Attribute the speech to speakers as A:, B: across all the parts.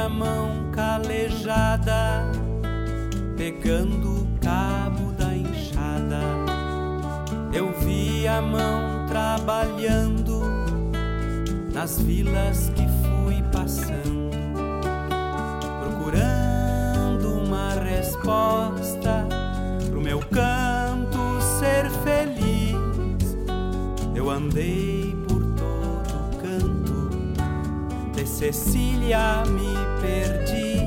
A: a mão calejada, pegando o cabo da enxada. Eu vi a mão trabalhando nas vilas que fui passando, procurando uma resposta pro meu canto ser feliz. Eu andei por todo canto, de Cecília me perdi,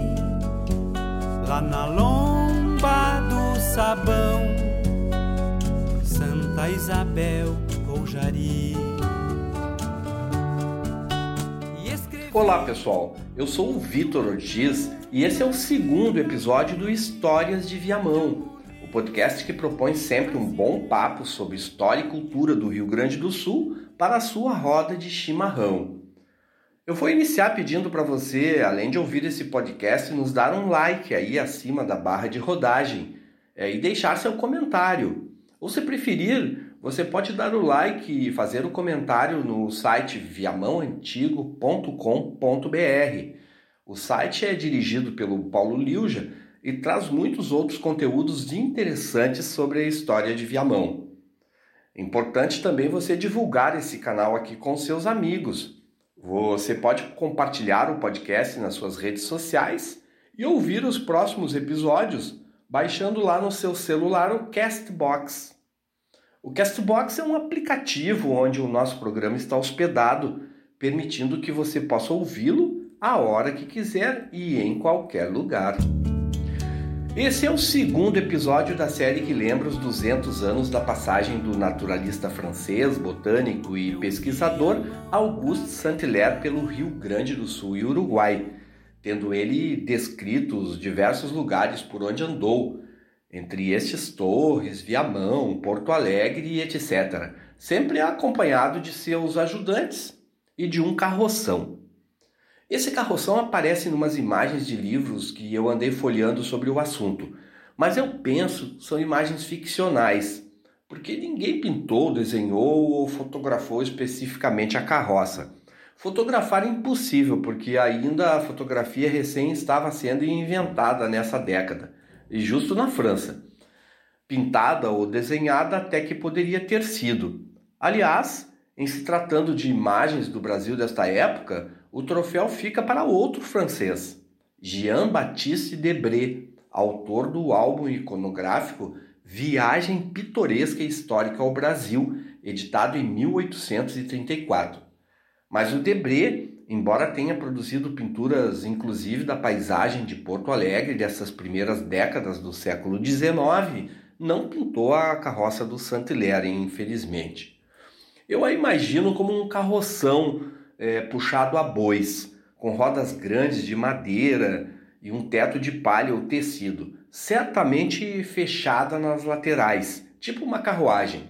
A: lá na lomba do sabão, Santa Isabel ou Jari.
B: Olá pessoal, eu sou o Vitor Ortiz e esse é o segundo episódio do Histórias de Viamão, o podcast que propõe sempre um bom papo sobre história e cultura do Rio Grande do Sul para a sua roda de chimarrão. Eu vou iniciar pedindo para você, além de ouvir esse podcast, nos dar um like aí acima da barra de rodagem é, e deixar seu comentário. Ou se preferir, você pode dar o like e fazer o um comentário no site viamãoantigo.com.br. O site é dirigido pelo Paulo Liuja e traz muitos outros conteúdos interessantes sobre a história de Viamão. Importante também você divulgar esse canal aqui com seus amigos. Você pode compartilhar o podcast nas suas redes sociais e ouvir os próximos episódios baixando lá no seu celular o Castbox. O Castbox é um aplicativo onde o nosso programa está hospedado, permitindo que você possa ouvi-lo a hora que quiser e em qualquer lugar. Esse é o segundo episódio da série que lembra os 200 anos da passagem do naturalista francês, botânico e pesquisador Auguste Saint-Hilaire pelo Rio Grande do Sul e Uruguai, tendo ele descrito os diversos lugares por onde andou, entre estes Torres, Viamão, Porto Alegre e etc., sempre acompanhado de seus ajudantes e de um carroção. Esse carroção aparece em umas imagens de livros que eu andei folheando sobre o assunto, mas eu penso são imagens ficcionais, porque ninguém pintou, desenhou ou fotografou especificamente a carroça. Fotografar é impossível, porque ainda a fotografia recém estava sendo inventada nessa década e justo na França. Pintada ou desenhada até que poderia ter sido. Aliás, em se tratando de imagens do Brasil desta época, o troféu fica para outro francês, Jean-Baptiste Debré, autor do álbum iconográfico Viagem Pitoresca e Histórica ao Brasil, editado em 1834. Mas o Debré embora tenha produzido pinturas inclusive da paisagem de Porto Alegre dessas primeiras décadas do século XIX, não pintou a carroça do Saint-Hilaire, infelizmente. Eu a imagino como um carroção é, puxado a bois, com rodas grandes de madeira e um teto de palha ou tecido, certamente fechada nas laterais, tipo uma carruagem.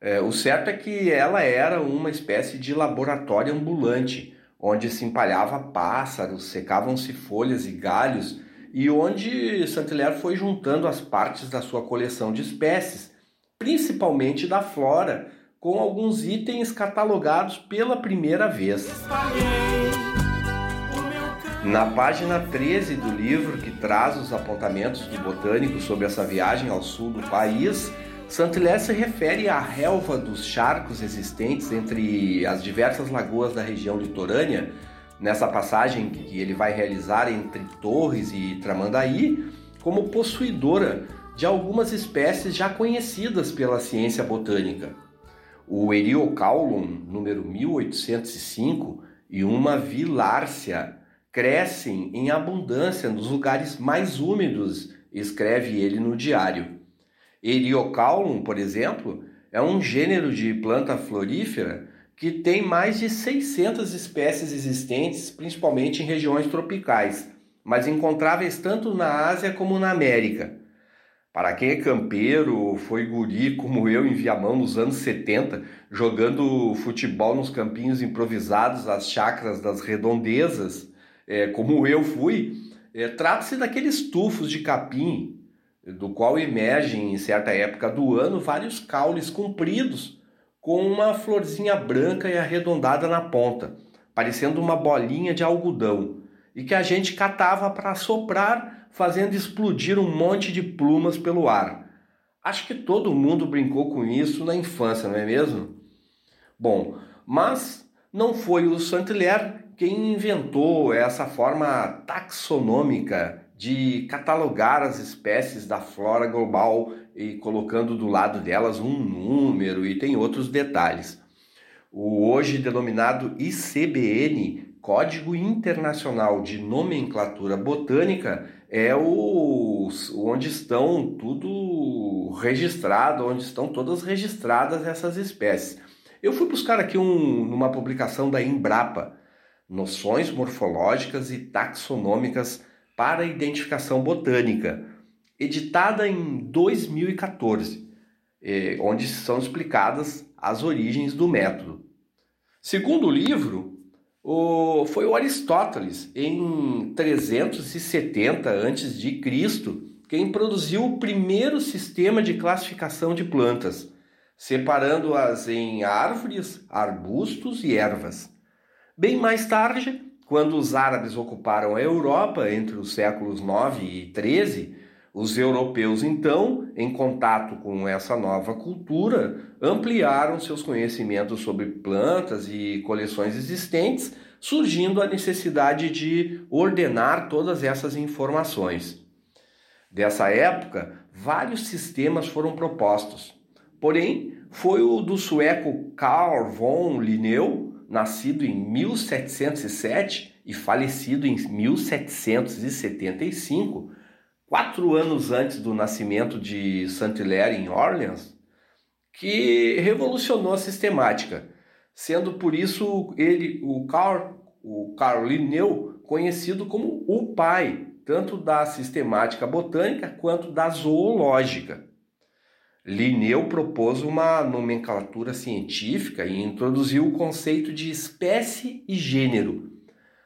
B: É, o certo é que ela era uma espécie de laboratório ambulante, onde se empalhava pássaros, secavam-se folhas e galhos, e onde Saint-Hilaire foi juntando as partes da sua coleção de espécies, principalmente da flora, com alguns itens catalogados pela primeira vez. Na página 13 do livro, que traz os apontamentos do botânico sobre essa viagem ao sul do país, Saint-Hilaire se refere à relva dos charcos existentes entre as diversas lagoas da região litorânea, nessa passagem que ele vai realizar entre Torres e Tramandaí, como possuidora de algumas espécies já conhecidas pela ciência botânica. O Eriocaulum, número 1805, e uma Vilárcia crescem em abundância nos lugares mais úmidos, escreve ele no diário. Eriocaulum, por exemplo, é um gênero de planta florífera que tem mais de 600 espécies existentes, principalmente em regiões tropicais, mas encontráveis tanto na Ásia como na América. Para quem é campeiro, foi guri como eu em Viamão nos anos 70, jogando futebol nos campinhos improvisados, as chacras das redondezas, é, como eu fui, é, trata-se daqueles tufos de capim do qual emergem em certa época do ano vários caules compridos com uma florzinha branca e arredondada na ponta, parecendo uma bolinha de algodão. e que a gente catava para soprar, fazendo explodir um monte de plumas pelo ar. Acho que todo mundo brincou com isso na infância, não é mesmo? Bom, mas não foi o Saint-Hilaire quem inventou essa forma taxonômica de catalogar as espécies da flora global e colocando do lado delas um número e tem outros detalhes. O hoje denominado ICBN, Código Internacional de Nomenclatura Botânica, é o onde estão tudo registrado, onde estão todas registradas essas espécies. Eu fui buscar aqui um, publicação da Embrapa, Noções Morfológicas e Taxonômicas para Identificação Botânica, editada em 2014, eh, onde são explicadas as origens do método. Segundo o livro, o, foi o Aristóteles, em 370 a.C., quem produziu o primeiro sistema de classificação de plantas, separando-as em árvores, arbustos e ervas. Bem mais tarde, quando os árabes ocuparam a Europa entre os séculos 9 e 13, os europeus, então, em contato com essa nova cultura, ampliaram seus conhecimentos sobre plantas e coleções existentes, surgindo a necessidade de ordenar todas essas informações. Dessa época, vários sistemas foram propostos. Porém, foi o do sueco Carl von Linneu, nascido em 1707 e falecido em 1775, quatro anos antes do nascimento de Saint-Hilaire em Orleans, que revolucionou a sistemática, sendo por isso ele, o Carl, o Carl Linneu, conhecido como o pai tanto da sistemática botânica quanto da zoológica. Linneu propôs uma nomenclatura científica e introduziu o conceito de espécie e gênero.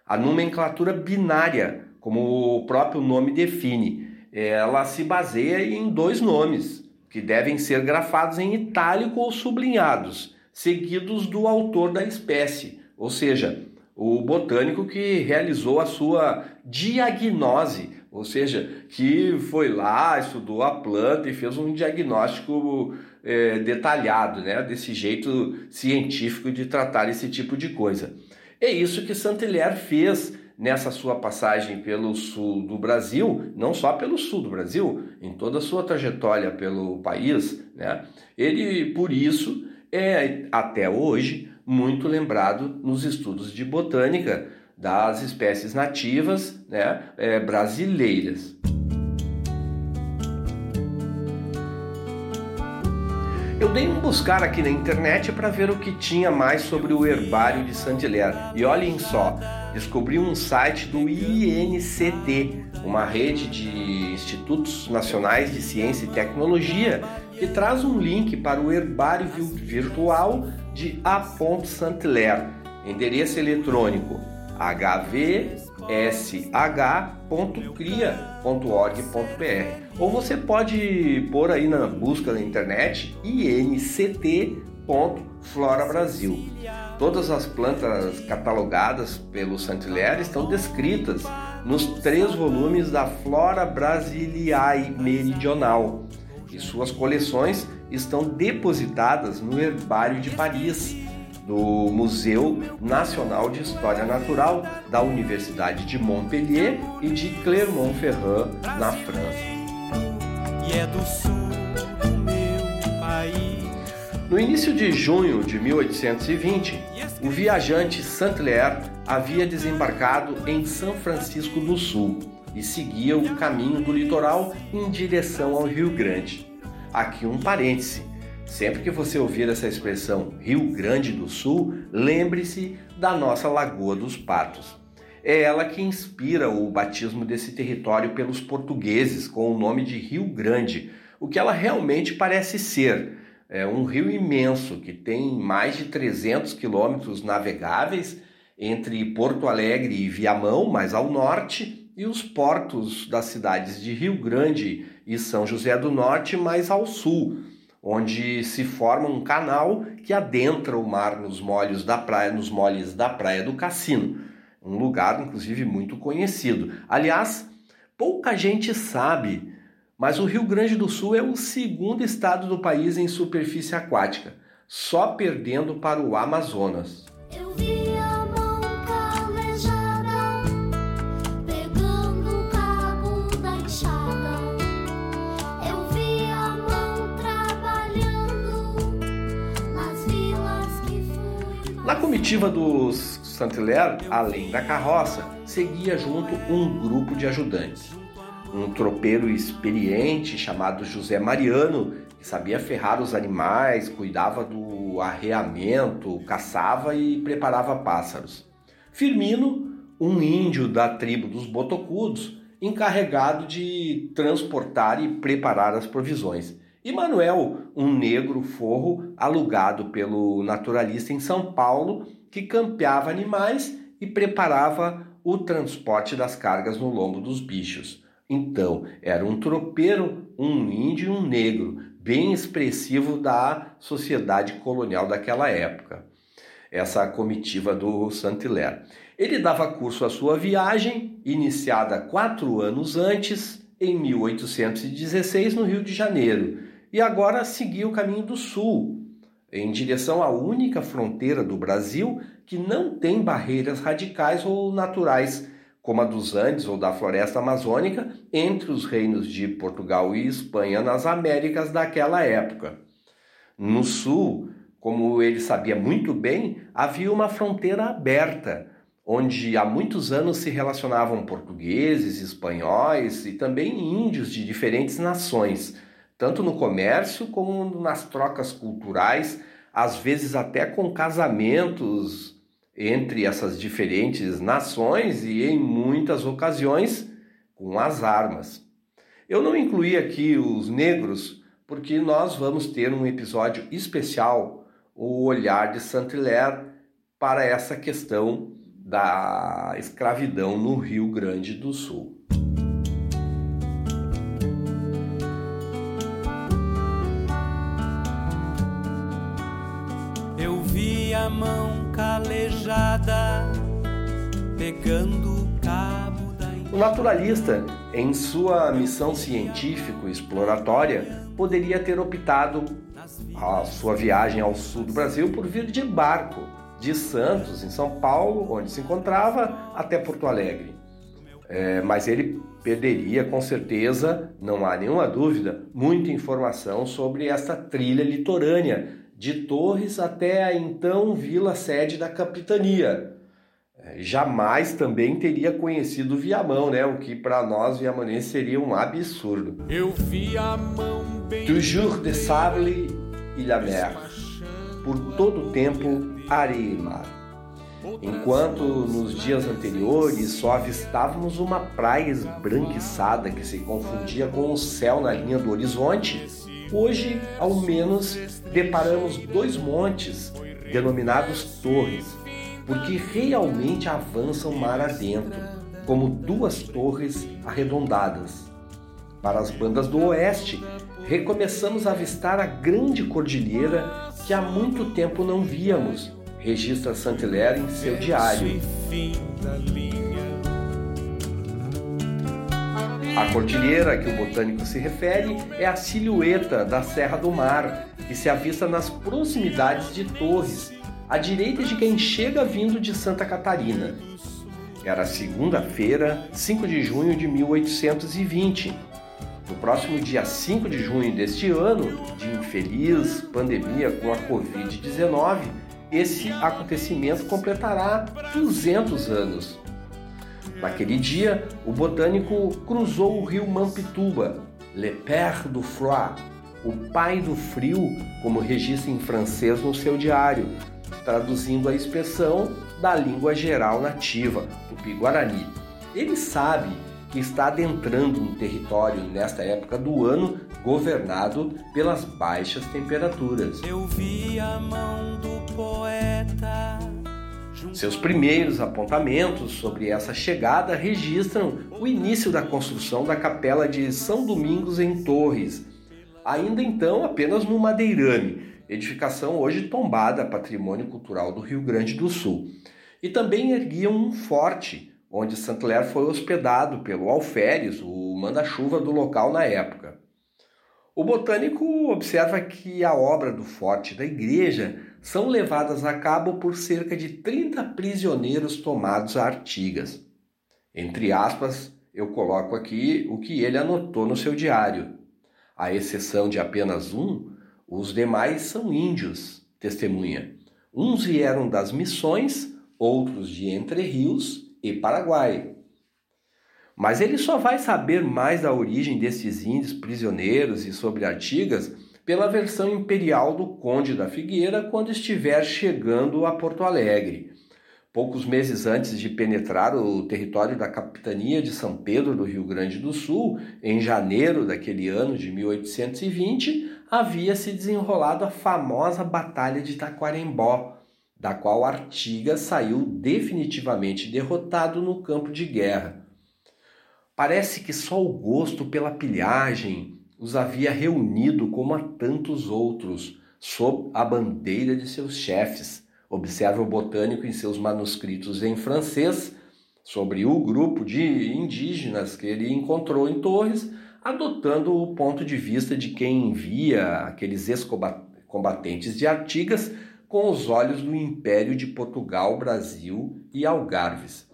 B: A nomenclatura binária, como o próprio nome define, ela se baseia em dois nomes, que devem ser grafados em itálico ou sublinhados, seguidos do autor da espécie, ou seja, o botânico que realizou a sua diagnose, ou seja, que foi lá, estudou a planta e fez um diagnóstico é, detalhado, né, desse jeito científico de tratar esse tipo de coisa. É isso que Saint-Hilaire fez nessa sua passagem pelo sul do Brasil, não só pelo sul do Brasil, em toda a sua trajetória pelo país, né? Ele, por isso, é até hoje muito lembrado nos estudos de botânica das espécies nativas, né, é, brasileiras. Eu dei um buscar aqui na internet para ver o que tinha mais sobre o herbário de Saint-Hilaire. E olhem só, descobri um site do INCT, uma rede de institutos nacionais de ciência e tecnologia, que traz um link para o herbário virtual de A. Saint-Hilaire, endereço eletrônico hvsh.cria.org.br. Ou você pode pôr aí na busca na internet inct.flora Brasil. Todas as plantas catalogadas pelo Saint-Hilaire estão descritas nos três volumes da Flora Brasiliae Meridional e suas coleções estão depositadas no Herbário de Paris do Museu Nacional de História Natural da Universidade de Montpellier e de Clermont-Ferrand, na França.
A: É.
B: No início de junho de 1820, o viajante Saint-Hilaire havia desembarcado em São Francisco do Sul e seguia o caminho do litoral em direção ao Rio Grande. Aqui um parêntese Sempre que você ouvir essa expressão Rio Grande do Sul, lembre-se da nossa Lagoa dos Patos. É ela que inspira o batismo desse território pelos portugueses com o nome de Rio Grande, o que ela realmente parece ser. É um rio imenso que tem mais de 300 quilômetros navegáveis entre Porto Alegre e Viamão, mais ao norte, e os portos das cidades de Rio Grande e São José do Norte, mais ao sul onde se forma um canal que adentra o mar nos molhos da praia, nos moles da praia do Cassino. Um lugar inclusive muito conhecido. Aliás, pouca gente sabe, mas o Rio Grande do Sul é o segundo estado do país em superfície aquática, só perdendo para o Amazonas. Na comitiva dos Saint-Hilaire, além da carroça, seguia junto um grupo de ajudantes. Um tropeiro experiente chamado José Mariano, que sabia ferrar os animais, cuidava do arreamento, caçava e preparava pássaros. Firmino, um índio da tribo dos Botocudos, encarregado de transportar e preparar as provisões e Manuel, um negro forro alugado pelo naturalista em São Paulo, que campeava animais e preparava o transporte das cargas no lombo dos bichos. Então, era um tropeiro, um índio e um negro, bem expressivo da sociedade colonial daquela época. Essa comitiva do Saint-Hilaire. Ele dava curso à sua viagem, iniciada quatro anos antes, em 1816, no Rio de Janeiro, e agora seguir o caminho do sul, em direção à única fronteira do Brasil que não tem barreiras radicais ou naturais, como a dos Andes ou da floresta amazônica, entre os reinos de Portugal e Espanha nas Américas daquela época. No sul, como ele sabia muito bem, havia uma fronteira aberta, onde há muitos anos se relacionavam portugueses, espanhóis e também índios de diferentes nações tanto no comércio como nas trocas culturais, às vezes até com casamentos entre essas diferentes nações e em muitas ocasiões com as armas. Eu não incluí aqui os negros porque nós vamos ter um episódio especial, o olhar de Saint-Hilaire para essa questão da escravidão no Rio Grande do Sul.
A: Mão calejada pegando o cabo da.
B: O naturalista, em sua missão científico-exploratória, poderia ter optado a sua viagem ao sul do Brasil por vir de barco, de Santos, em São Paulo, onde se encontrava, até Porto Alegre. É, mas ele perderia com certeza, não há nenhuma dúvida, muita informação sobre essa trilha litorânea de Torres até a então vila sede da capitania. É, jamais também teria conhecido Viamão, né? O que para nós viamanenses seria um absurdo.
A: Eu vi a mão bem
B: Toujours de sable e la mer. Por todo o tempo, areia e mar. Enquanto nos dias anteriores só avistávamos uma praia esbranquiçada que se confundia com o céu na linha do horizonte, Hoje, ao menos, deparamos dois montes, denominados torres, porque realmente avançam mar adentro, como duas torres arredondadas. Para as bandas do oeste, recomeçamos a avistar a grande cordilheira que há muito tempo não víamos, registra Saint-Hilaire em seu diário. A cordilheira a que o botânico se refere é a silhueta da Serra do Mar, que se avista nas proximidades de Torres, à direita de quem chega vindo de Santa Catarina. Era segunda-feira, 5 de junho de 1820. No próximo dia 5 de junho deste ano, de infeliz pandemia com a Covid-19, esse acontecimento completará 200 anos. Naquele dia, o botânico cruzou o rio Mampituba, Le Père du Froid, o pai do frio, como registra em francês no seu diário, traduzindo a expressão da língua geral nativa, tupi-guarani. Ele sabe que está adentrando um território nesta época do ano governado pelas baixas temperaturas.
A: Eu vi a mão do poeta
B: seus primeiros apontamentos sobre essa chegada registram o início da construção da capela de São Domingos em Torres, ainda então apenas no madeirame, edificação hoje tombada patrimônio cultural do Rio Grande do Sul. e também erguiam um forte, onde Saint-Hilaire foi hospedado pelo alferes, o manda-chuva do local na época. O botânico observa que a obra do forte da igreja são levadas a cabo por cerca de 30 prisioneiros tomados a Artigas. Entre aspas, eu coloco aqui o que ele anotou no seu diário. À exceção de apenas um, os demais são índios, testemunha. Uns vieram das missões, outros de Entre Rios e Paraguai. Mas ele só vai saber mais da origem desses índios prisioneiros e sobre Artigas pela versão imperial do Conde da Figueira quando estiver chegando a Porto Alegre. Poucos meses antes de penetrar o território da capitania de São Pedro do Rio Grande do Sul, em janeiro daquele ano de 1820, havia se desenrolado a famosa Batalha de Taquarembó, da qual Artigas saiu definitivamente derrotado no campo de guerra. Parece que só o gosto pela pilhagem os havia reunido como a tantos outros, sob a bandeira de seus chefes. Observa o botânico em seus manuscritos em francês sobre o grupo de indígenas que ele encontrou em Torres, adotando o ponto de vista de quem via aqueles ex-combatentes de Artigas com os olhos do Império de Portugal, Brasil e Algarves.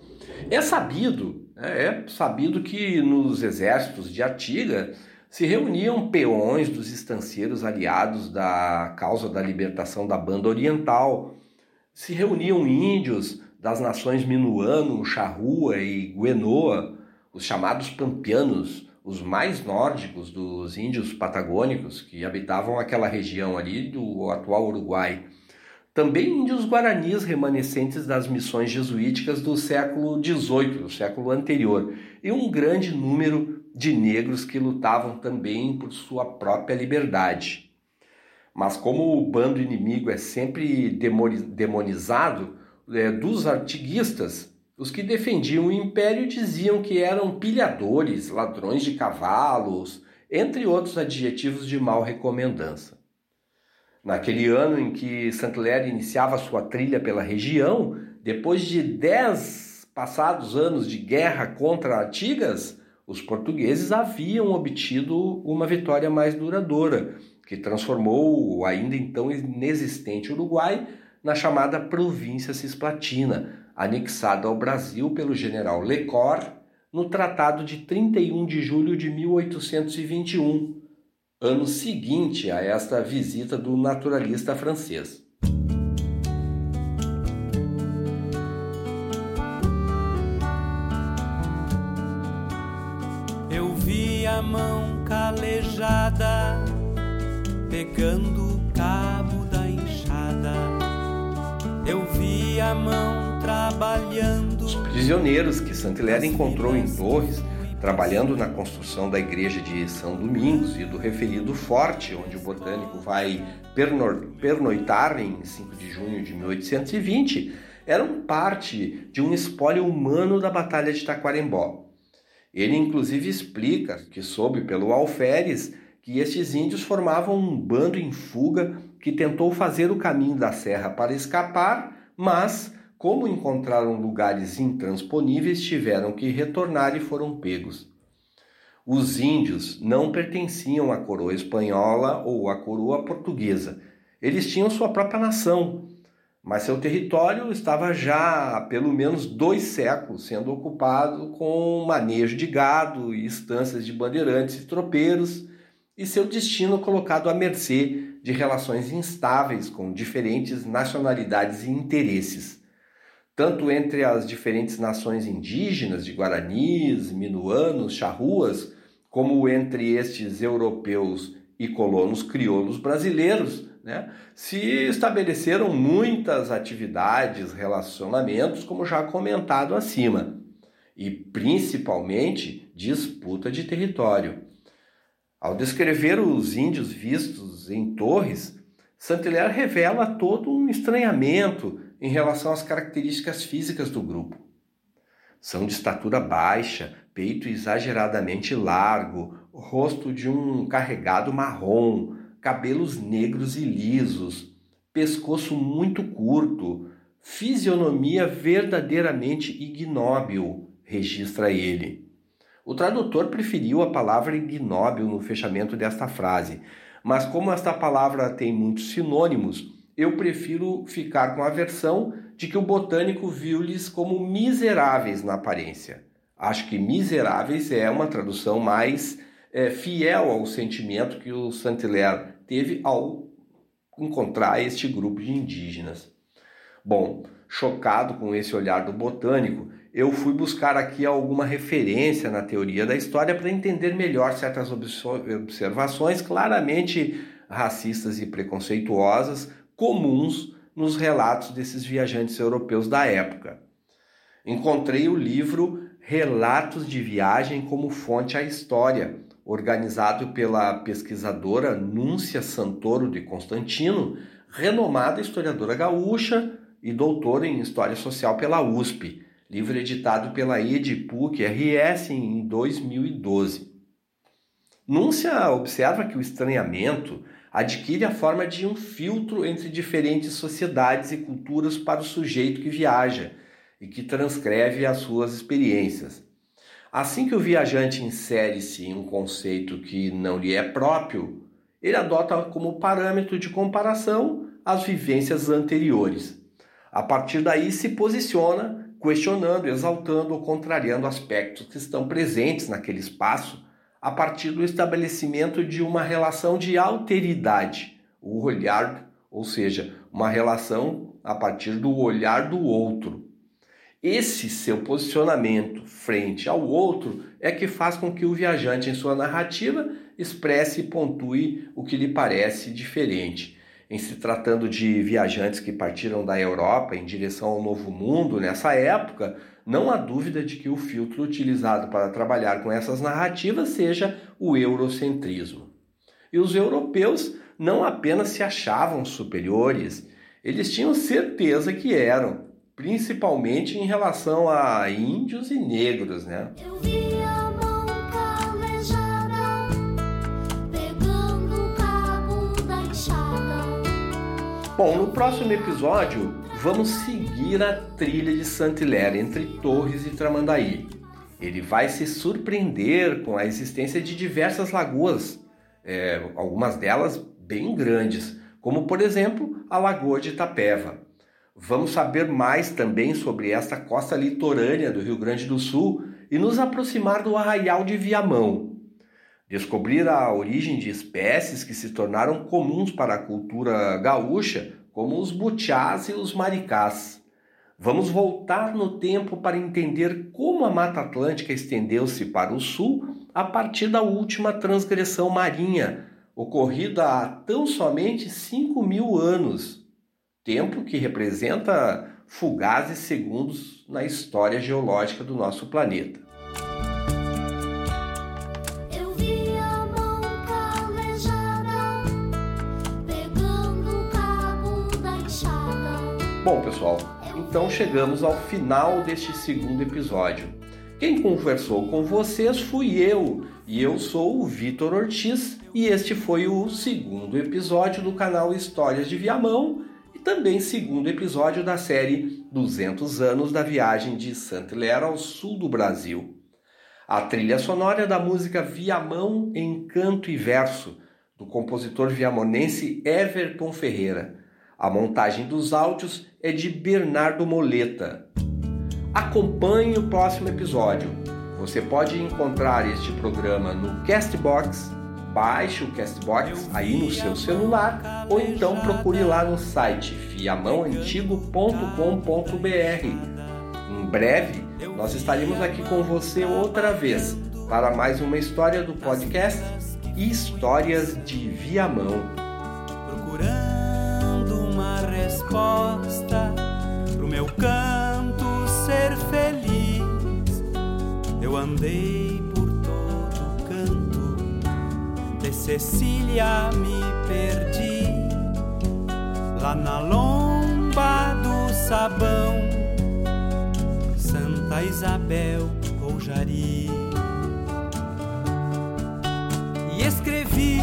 B: É sabido é, é sabido que nos exércitos de Artiga se reuniam peões dos estancieiros aliados da causa da libertação da banda oriental, se reuniam índios das nações Minuano, Charrua e Guenoa, os chamados pampianos, os mais nórdicos dos índios patagônicos que habitavam aquela região ali do atual Uruguai. Também índios guaranis remanescentes das missões jesuíticas do século XVIII, do século anterior, e um grande número de negros que lutavam também por sua própria liberdade. Mas como o bando inimigo é sempre demonizado, é, dos artiguistas, os que defendiam o império diziam que eram pilhadores, ladrões de cavalos, entre outros adjetivos de mal recomendança. Naquele ano em que Saint-Hilaire iniciava sua trilha pela região, depois de dez passados anos de guerra contra Artigas, os portugueses haviam obtido uma vitória mais duradoura, que transformou o ainda então inexistente Uruguai na chamada província cisplatina, anexada ao Brasil pelo general Lecor no Tratado de 31 de julho de 1821 ano seguinte a esta visita do naturalista francês.
A: Mão calejada pegando o cabo da enxada. Eu vi a mão trabalhando.
B: Os prisioneiros que Saint-Hilaire encontrou em Torres trabalhando na construção da igreja de São Domingos e do referido forte, onde o botânico vai pernoitar em 5 de junho de 1820, eram parte de um espólio humano da Batalha de Taquarembó. Ele inclusive explica que soube pelo alferes que estes índios formavam um bando em fuga que tentou fazer o caminho da serra para escapar, mas como encontraram lugares intransponíveis, tiveram que retornar e foram pegos. Os índios não pertenciam à coroa espanhola ou à coroa portuguesa. Eles tinham sua própria nação, mas seu território estava já há pelo menos dois séculos sendo ocupado com manejo de gado e estâncias de bandeirantes e tropeiros, e seu destino colocado à mercê de relações instáveis com diferentes nacionalidades e interesses. Tanto entre as diferentes nações indígenas de guaranis, minuanos, charruas, como entre estes europeus e colonos crioulos brasileiros, né, se estabeleceram muitas atividades, relacionamentos, como já comentado acima, e principalmente disputa de território. Ao descrever os índios vistos em Torres, Saint-Hilaire revela todo um estranhamento em relação às características físicas do grupo. São de estatura baixa, peito exageradamente largo, rosto de um carregado marrom, cabelos negros e lisos, pescoço muito curto, fisionomia verdadeiramente ignóbil, registra ele. O tradutor preferiu a palavra ignóbil no fechamento desta frase, mas como esta palavra tem muitos sinônimos, eu prefiro ficar com a versão de que o botânico viu-lhes como miseráveis na aparência. Acho que miseráveis é uma tradução mais é, fiel ao sentimento que o Saint-Hilaire teve ao encontrar este grupo de indígenas. Bom, chocado com esse olhar do botânico, eu fui buscar aqui alguma referência na teoria da história para entender melhor certas observações claramente racistas e preconceituosas comuns nos relatos desses viajantes europeus da época. Encontrei o livro Relatos de Viagem como Fonte à História, organizado pela pesquisadora Núncia Santoro de Constantino, renomada historiadora gaúcha e doutora em História Social pela USP, livro editado pela EDPUC RS em 2012. Núncia observa que o estranhamento adquire a forma de um filtro entre diferentes sociedades e culturas para o sujeito que viaja e que transcreve as suas experiências. Assim que o viajante insere-se em um conceito que não lhe é próprio, ele adota como parâmetro de comparação as vivências anteriores. A partir daí se posiciona questionando, exaltando ou contrariando aspectos que estão presentes naquele espaço a partir do estabelecimento de uma relação de alteridade, o olhar, ou seja, uma relação a partir do olhar do outro. Esse seu posicionamento frente ao outro é que faz com que o viajante, em sua narrativa, expresse e pontue o que lhe parece diferente. Em se tratando de viajantes que partiram da Europa em direção ao Novo Mundo nessa época, não há dúvida de que o filtro utilizado para trabalhar com essas narrativas seja o eurocentrismo. E os europeus não apenas se achavam superiores, eles tinham certeza que eram, principalmente em relação a índios e negros, né? Bom, no próximo episódio vamos seguir a trilha de Saint-Hilaire entre Torres e Tramandaí. Ele vai se surpreender com a existência de diversas lagoas, é, algumas delas bem grandes, como por exemplo a Lagoa de Itapeva. Vamos saber mais também sobre esta costa litorânea do Rio Grande do Sul e nos aproximar do arraial de Viamão. Descobrir a origem de espécies que se tornaram comuns para a cultura gaúcha como os butiás e os maricás. Vamos voltar no tempo para entender como a Mata Atlântica estendeu-se para o sul a partir da última transgressão marinha, ocorrida há tão somente 5 mil anos, tempo que representa fugazes segundos na história geológica do nosso planeta. Bom, pessoal, então chegamos ao final deste segundo episódio. Quem conversou com vocês fui eu, e eu sou o Vitor Ortiz, e este foi o segundo episódio do canal Histórias de Viamão também segundo episódio da série 200 anos da viagem de Saint-Hilaire ao sul do Brasil. A trilha sonora é da música Viamão em canto e verso, do compositor viamonense Everton Ferreira. A montagem dos áudios é de Bernardo Moleta. Acompanhe o próximo episódio. Você pode encontrar este programa no Castbox, baixe o Castbox aí no seu celular ou então procure lá no site fiamãoantigo.com.br. Em breve nós estaremos aqui com você outra vez para mais uma história do podcast Histórias de Viamão. Procurando
A: resposta pro meu canto ser feliz. Eu andei de Cecília me perdi, lá na lomba do sabão, Santa Isabel ou Jari. E escrevi